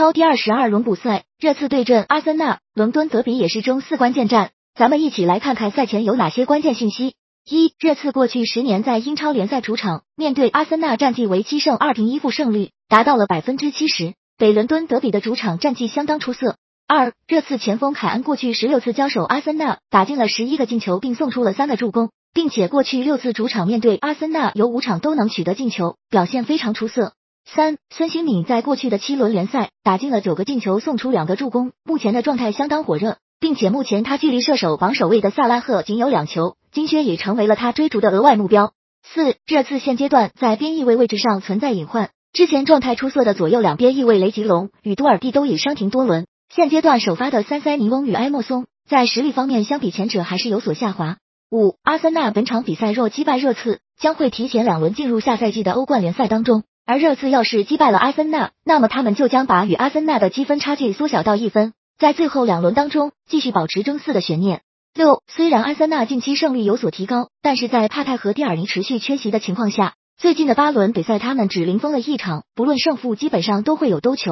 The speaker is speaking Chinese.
超第二十二轮补赛，热刺对阵阿森纳，伦敦德比也是中四关键战。咱们一起来看看赛前有哪些关键信息。一、热刺过去十年在英超联赛主场面对阿森纳战绩为七胜二平一负，胜率达到了百分之七十。北伦敦德比的主场战绩相当出色。二、热刺前锋凯恩过去十六次交手阿森纳，打进了十一个进球，并送出了三个助攻，并且过去六次主场面对阿森纳，有五场都能取得进球，表现非常出色。三、孙兴敏在过去的七轮联赛打进了九个进球，送出两个助攻，目前的状态相当火热，并且目前他距离射手榜首位的萨拉赫仅有两球，金靴也成为了他追逐的额外目标。四、热刺现阶段在边翼位位置上存在隐患，之前状态出色的左右两边翼位雷吉隆与多尔蒂都已伤停多轮。现阶段首发的三塞尼翁与埃莫松在实力方面相比前者还是有所下滑。五，阿森纳本场比赛若击败热刺，将会提前两轮进入下赛季的欧冠联赛当中。而热刺要是击败了阿森纳，那么他们就将把与阿森纳的积分差距缩小到一分，在最后两轮当中继续保持争四的悬念。六，虽然阿森纳近期胜率有所提高，但是在帕泰和蒂尔尼持续缺席的情况下，最近的八轮比赛他们只零封了一场，不论胜负基本上都会有兜球。